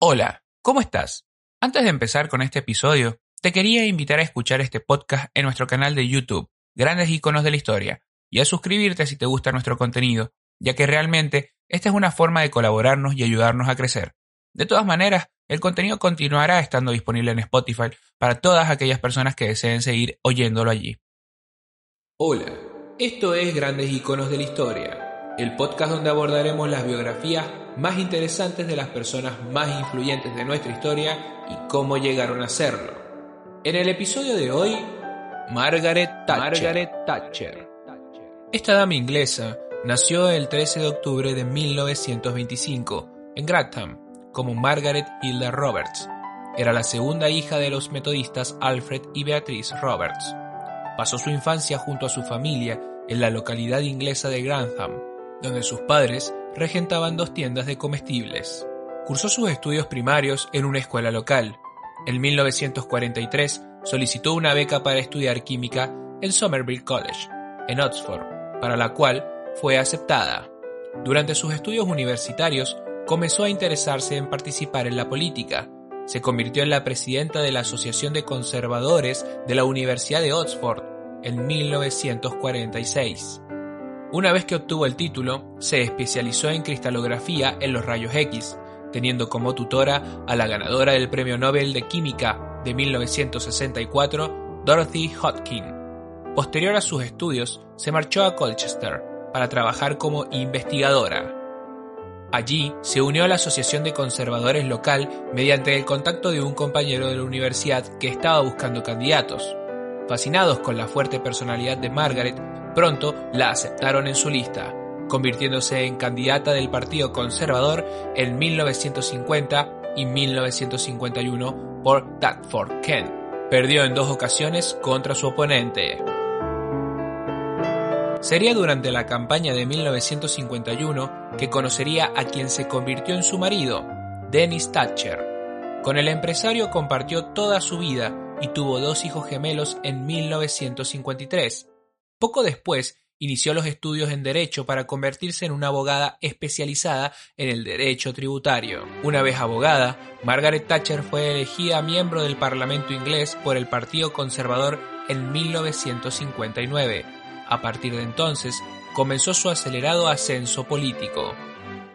Hola, ¿cómo estás? Antes de empezar con este episodio, te quería invitar a escuchar este podcast en nuestro canal de YouTube, Grandes Iconos de la Historia, y a suscribirte si te gusta nuestro contenido, ya que realmente esta es una forma de colaborarnos y ayudarnos a crecer. De todas maneras, el contenido continuará estando disponible en Spotify para todas aquellas personas que deseen seguir oyéndolo allí. Hola, esto es Grandes Iconos de la Historia, el podcast donde abordaremos las biografías más interesantes de las personas más influyentes de nuestra historia y cómo llegaron a serlo. En el episodio de hoy, Margaret Thatcher. Esta dama inglesa nació el 13 de octubre de 1925 en Grantham como Margaret Hilda Roberts. Era la segunda hija de los metodistas Alfred y Beatrice Roberts. Pasó su infancia junto a su familia en la localidad inglesa de Grantham, donde sus padres regentaban dos tiendas de comestibles. Cursó sus estudios primarios en una escuela local. En 1943 solicitó una beca para estudiar química en Somerville College, en Oxford, para la cual fue aceptada. Durante sus estudios universitarios comenzó a interesarse en participar en la política. Se convirtió en la presidenta de la Asociación de Conservadores de la Universidad de Oxford en 1946. Una vez que obtuvo el título, se especializó en cristalografía en los rayos X, teniendo como tutora a la ganadora del Premio Nobel de Química de 1964, Dorothy Hodgkin. Posterior a sus estudios, se marchó a Colchester para trabajar como investigadora. Allí se unió a la Asociación de Conservadores local mediante el contacto de un compañero de la universidad que estaba buscando candidatos. Fascinados con la fuerte personalidad de Margaret, Pronto la aceptaron en su lista, convirtiéndose en candidata del Partido Conservador en 1950 y 1951 por Dartford Kent. Perdió en dos ocasiones contra su oponente. Sería durante la campaña de 1951 que conocería a quien se convirtió en su marido, Dennis Thatcher. Con el empresario compartió toda su vida y tuvo dos hijos gemelos en 1953. Poco después, inició los estudios en Derecho para convertirse en una abogada especializada en el derecho tributario. Una vez abogada, Margaret Thatcher fue elegida miembro del Parlamento inglés por el Partido Conservador en 1959. A partir de entonces, comenzó su acelerado ascenso político.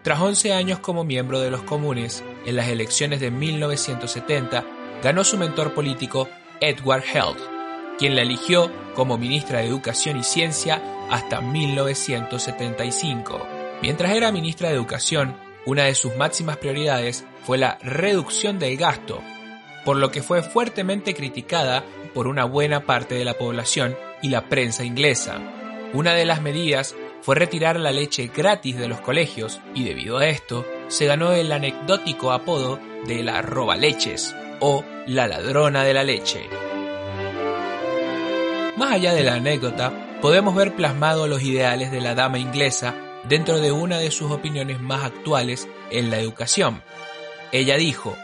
Tras 11 años como miembro de los comunes, en las elecciones de 1970, ganó su mentor político Edward Heath quien la eligió como ministra de Educación y Ciencia hasta 1975. Mientras era ministra de Educación, una de sus máximas prioridades fue la reducción del gasto, por lo que fue fuertemente criticada por una buena parte de la población y la prensa inglesa. Una de las medidas fue retirar la leche gratis de los colegios y debido a esto se ganó el anecdótico apodo de la roba leches o la ladrona de la leche. Más allá de la anécdota, podemos ver plasmados los ideales de la dama inglesa dentro de una de sus opiniones más actuales en la educación. Ella dijo,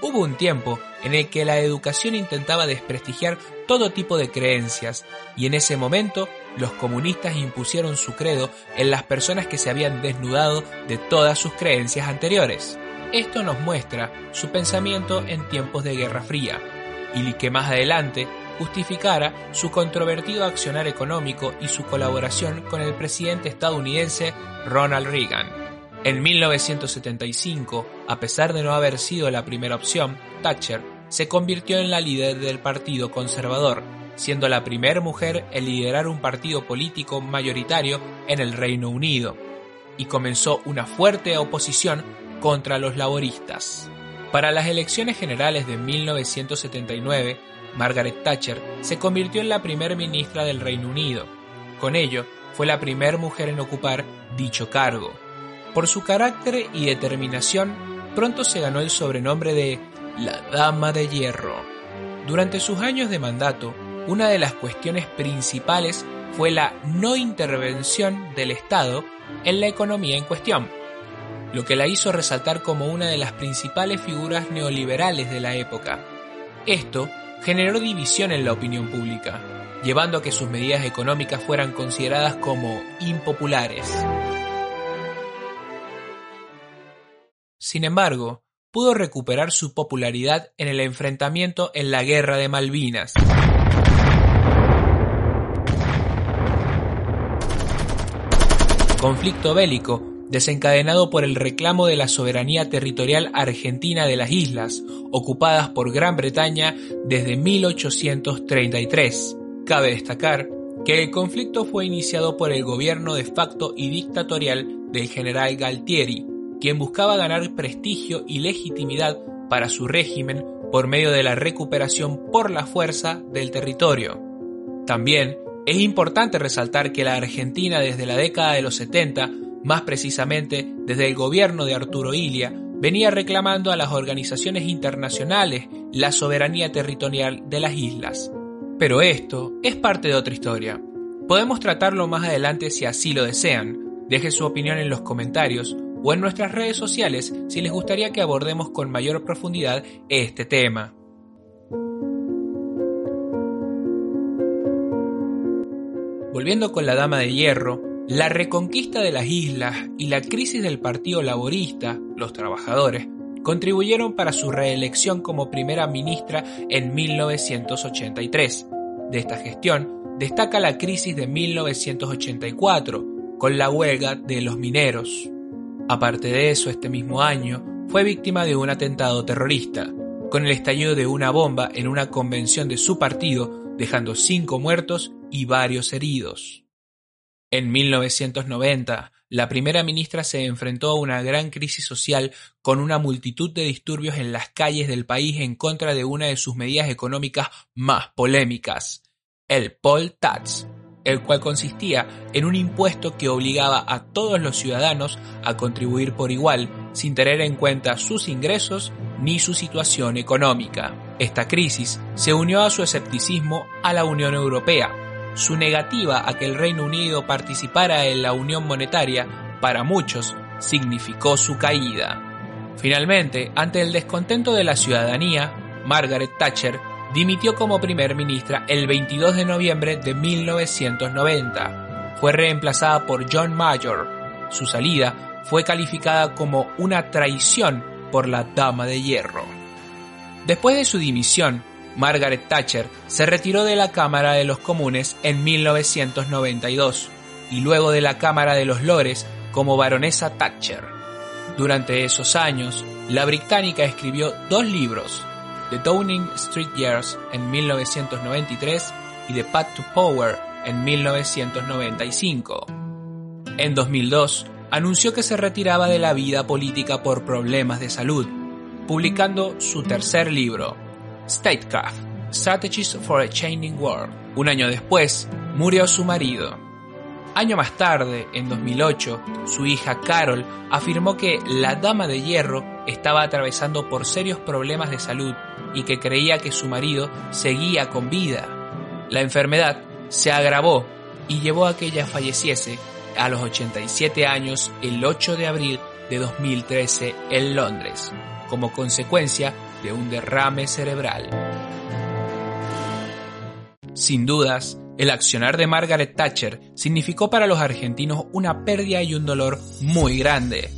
hubo un tiempo en el que la educación intentaba desprestigiar todo tipo de creencias y en ese momento los comunistas impusieron su credo en las personas que se habían desnudado de todas sus creencias anteriores. Esto nos muestra su pensamiento en tiempos de Guerra Fría y que más adelante justificara su controvertido accionar económico y su colaboración con el presidente estadounidense Ronald Reagan. En 1975, a pesar de no haber sido la primera opción, Thatcher se convirtió en la líder del Partido Conservador, siendo la primera mujer en liderar un partido político mayoritario en el Reino Unido, y comenzó una fuerte oposición contra los laboristas. Para las elecciones generales de 1979, Margaret Thatcher se convirtió en la primera ministra del Reino Unido. Con ello, fue la primera mujer en ocupar dicho cargo. Por su carácter y determinación, pronto se ganó el sobrenombre de la Dama de Hierro. Durante sus años de mandato, una de las cuestiones principales fue la no intervención del Estado en la economía en cuestión, lo que la hizo resaltar como una de las principales figuras neoliberales de la época. Esto generó división en la opinión pública, llevando a que sus medidas económicas fueran consideradas como impopulares. Sin embargo, pudo recuperar su popularidad en el enfrentamiento en la Guerra de Malvinas. Conflicto bélico desencadenado por el reclamo de la soberanía territorial argentina de las islas, ocupadas por Gran Bretaña desde 1833. Cabe destacar que el conflicto fue iniciado por el gobierno de facto y dictatorial del general Galtieri, quien buscaba ganar prestigio y legitimidad para su régimen por medio de la recuperación por la fuerza del territorio. También es importante resaltar que la Argentina desde la década de los 70, más precisamente desde el gobierno de Arturo Ilia, venía reclamando a las organizaciones internacionales la soberanía territorial de las islas. Pero esto es parte de otra historia. Podemos tratarlo más adelante si así lo desean. Dejen su opinión en los comentarios o en nuestras redes sociales si les gustaría que abordemos con mayor profundidad este tema. Volviendo con la Dama de Hierro, la reconquista de las islas y la crisis del Partido Laborista, los trabajadores, contribuyeron para su reelección como primera ministra en 1983. De esta gestión destaca la crisis de 1984, con la huelga de los mineros. Aparte de eso, este mismo año fue víctima de un atentado terrorista, con el estallido de una bomba en una convención de su partido, dejando cinco muertos y varios heridos. En 1990, la primera ministra se enfrentó a una gran crisis social con una multitud de disturbios en las calles del país en contra de una de sus medidas económicas más polémicas, el poll tax, el cual consistía en un impuesto que obligaba a todos los ciudadanos a contribuir por igual, sin tener en cuenta sus ingresos ni su situación económica. Esta crisis se unió a su escepticismo a la Unión Europea. Su negativa a que el Reino Unido participara en la Unión Monetaria, para muchos, significó su caída. Finalmente, ante el descontento de la ciudadanía, Margaret Thatcher dimitió como primer ministra el 22 de noviembre de 1990. Fue reemplazada por John Major. Su salida fue calificada como una traición por la Dama de Hierro. Después de su dimisión, Margaret Thatcher se retiró de la Cámara de los Comunes en 1992 y luego de la Cámara de los Lores como baronesa Thatcher. Durante esos años, la británica escribió dos libros, The Downing Street Years en 1993 y The Path to Power en 1995. En 2002, anunció que se retiraba de la vida política por problemas de salud, publicando su tercer libro, Statecraft, Strategies for a Changing World. Un año después, murió su marido. Año más tarde, en 2008, su hija Carol afirmó que la Dama de Hierro estaba atravesando por serios problemas de salud y que creía que su marido seguía con vida. La enfermedad se agravó y llevó a que ella falleciese a los 87 años el 8 de abril de 2013 en Londres, como consecuencia de un derrame cerebral. Sin dudas, el accionar de Margaret Thatcher significó para los argentinos una pérdida y un dolor muy grande.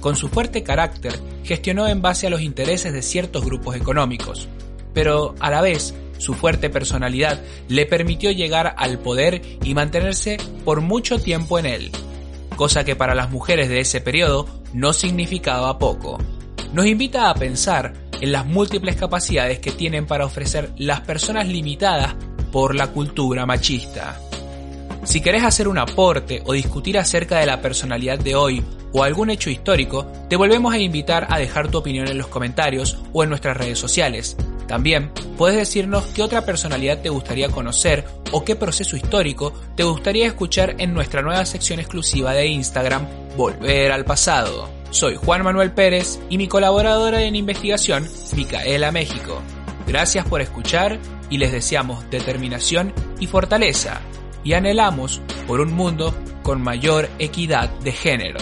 Con su fuerte carácter, gestionó en base a los intereses de ciertos grupos económicos, pero a la vez su fuerte personalidad le permitió llegar al poder y mantenerse por mucho tiempo en él, cosa que para las mujeres de ese periodo no significaba poco. Nos invita a pensar en las múltiples capacidades que tienen para ofrecer las personas limitadas por la cultura machista. Si querés hacer un aporte o discutir acerca de la personalidad de hoy o algún hecho histórico, te volvemos a invitar a dejar tu opinión en los comentarios o en nuestras redes sociales. También puedes decirnos qué otra personalidad te gustaría conocer o qué proceso histórico te gustaría escuchar en nuestra nueva sección exclusiva de Instagram, Volver al Pasado. Soy Juan Manuel Pérez y mi colaboradora en investigación, Micaela México. Gracias por escuchar y les deseamos determinación y fortaleza y anhelamos por un mundo con mayor equidad de género.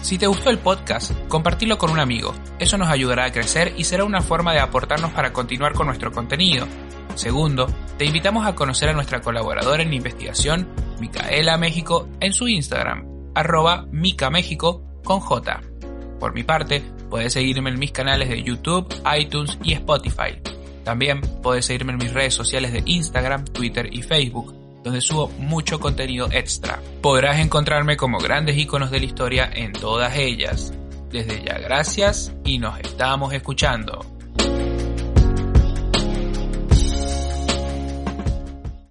Si te gustó el podcast, compartilo con un amigo. Eso nos ayudará a crecer y será una forma de aportarnos para continuar con nuestro contenido. Segundo, te invitamos a conocer a nuestra colaboradora en investigación, Micaela México, en su Instagram, arroba Mica con J. Por mi parte, puedes seguirme en mis canales de YouTube, iTunes y Spotify. También puedes seguirme en mis redes sociales de Instagram, Twitter y Facebook, donde subo mucho contenido extra. Podrás encontrarme como grandes iconos de la historia en todas ellas. Desde ya gracias y nos estamos escuchando.